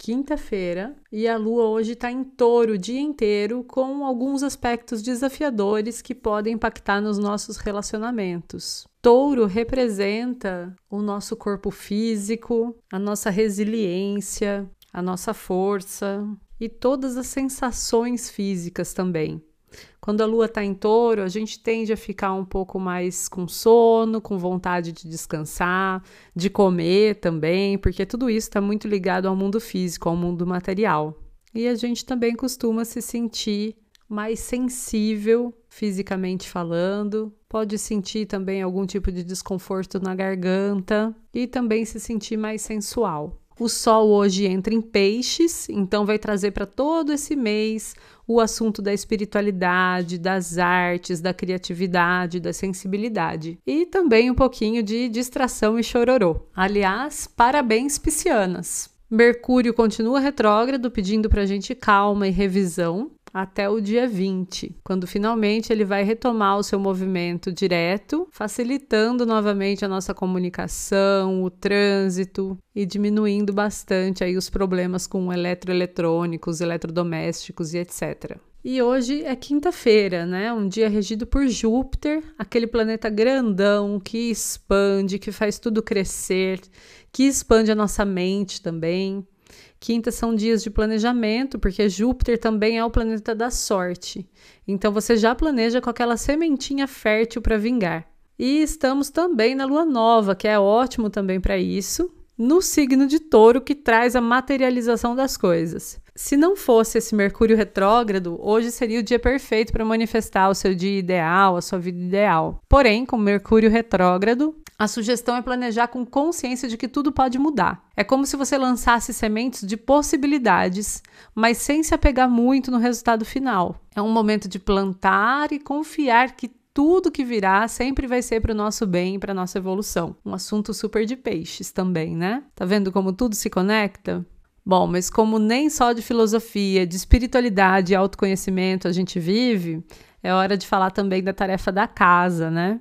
quinta-feira, e a lua hoje está em touro o dia inteiro, com alguns aspectos desafiadores que podem impactar nos nossos relacionamentos. Touro representa o nosso corpo físico, a nossa resiliência, a nossa força e todas as sensações físicas também. Quando a lua está em touro, a gente tende a ficar um pouco mais com sono, com vontade de descansar, de comer também, porque tudo isso está muito ligado ao mundo físico, ao mundo material. E a gente também costuma se sentir mais sensível fisicamente falando, pode sentir também algum tipo de desconforto na garganta e também se sentir mais sensual. O Sol hoje entra em peixes, então vai trazer para todo esse mês o assunto da espiritualidade, das artes, da criatividade, da sensibilidade. E também um pouquinho de distração e chororô. Aliás, parabéns, piscianas! Mercúrio continua retrógrado, pedindo para a gente calma e revisão até o dia 20, quando finalmente ele vai retomar o seu movimento direto, facilitando novamente a nossa comunicação, o trânsito e diminuindo bastante aí os problemas com eletroeletrônicos, eletrodomésticos e etc. E hoje é quinta-feira, né? Um dia regido por Júpiter, aquele planeta grandão que expande, que faz tudo crescer, que expande a nossa mente também. Quinta são dias de planejamento, porque Júpiter também é o planeta da sorte. Então você já planeja com aquela sementinha fértil para vingar. E estamos também na lua nova, que é ótimo também para isso, no signo de Touro, que traz a materialização das coisas. Se não fosse esse Mercúrio retrógrado, hoje seria o dia perfeito para manifestar o seu dia ideal, a sua vida ideal. Porém, com Mercúrio retrógrado, a sugestão é planejar com consciência de que tudo pode mudar. É como se você lançasse sementes de possibilidades, mas sem se apegar muito no resultado final. É um momento de plantar e confiar que tudo que virá sempre vai ser para o nosso bem e para nossa evolução. Um assunto super de peixes também, né? Tá vendo como tudo se conecta? Bom, mas como nem só de filosofia, de espiritualidade e autoconhecimento a gente vive, é hora de falar também da tarefa da casa, né?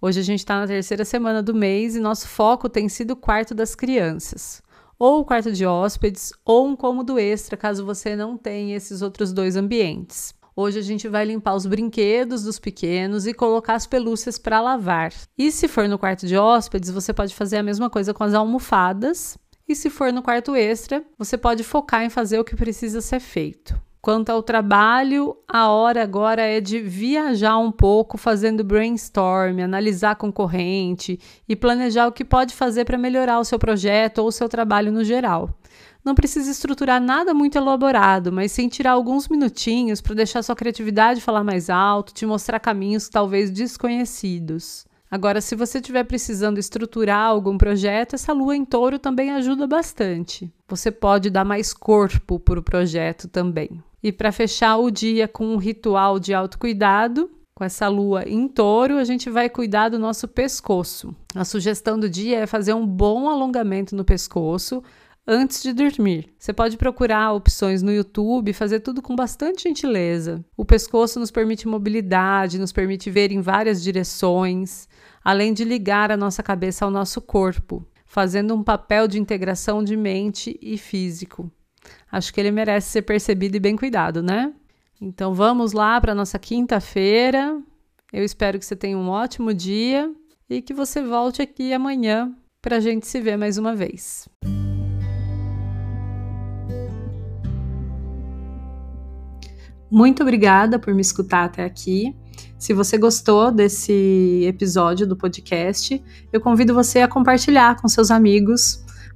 Hoje a gente está na terceira semana do mês e nosso foco tem sido o quarto das crianças. Ou o quarto de hóspedes, ou um cômodo extra, caso você não tenha esses outros dois ambientes. Hoje a gente vai limpar os brinquedos dos pequenos e colocar as pelúcias para lavar. E se for no quarto de hóspedes, você pode fazer a mesma coisa com as almofadas. E se for no quarto extra, você pode focar em fazer o que precisa ser feito. Quanto ao trabalho, a hora agora é de viajar um pouco, fazendo brainstorm, analisar concorrente e planejar o que pode fazer para melhorar o seu projeto ou o seu trabalho no geral. Não precisa estruturar nada muito elaborado, mas sim tirar alguns minutinhos para deixar sua criatividade falar mais alto, te mostrar caminhos talvez desconhecidos. Agora, se você estiver precisando estruturar algum projeto, essa lua em touro também ajuda bastante. Você pode dar mais corpo para o projeto também. E para fechar o dia com um ritual de autocuidado, com essa lua em touro, a gente vai cuidar do nosso pescoço. A sugestão do dia é fazer um bom alongamento no pescoço antes de dormir. Você pode procurar opções no YouTube fazer tudo com bastante gentileza. O pescoço nos permite mobilidade, nos permite ver em várias direções, além de ligar a nossa cabeça ao nosso corpo, fazendo um papel de integração de mente e físico acho que ele merece ser percebido e bem cuidado, né? Então vamos lá para nossa quinta-feira. Eu espero que você tenha um ótimo dia e que você volte aqui amanhã para a gente se ver mais uma vez. Muito obrigada por me escutar até aqui. Se você gostou desse episódio do podcast, eu convido você a compartilhar com seus amigos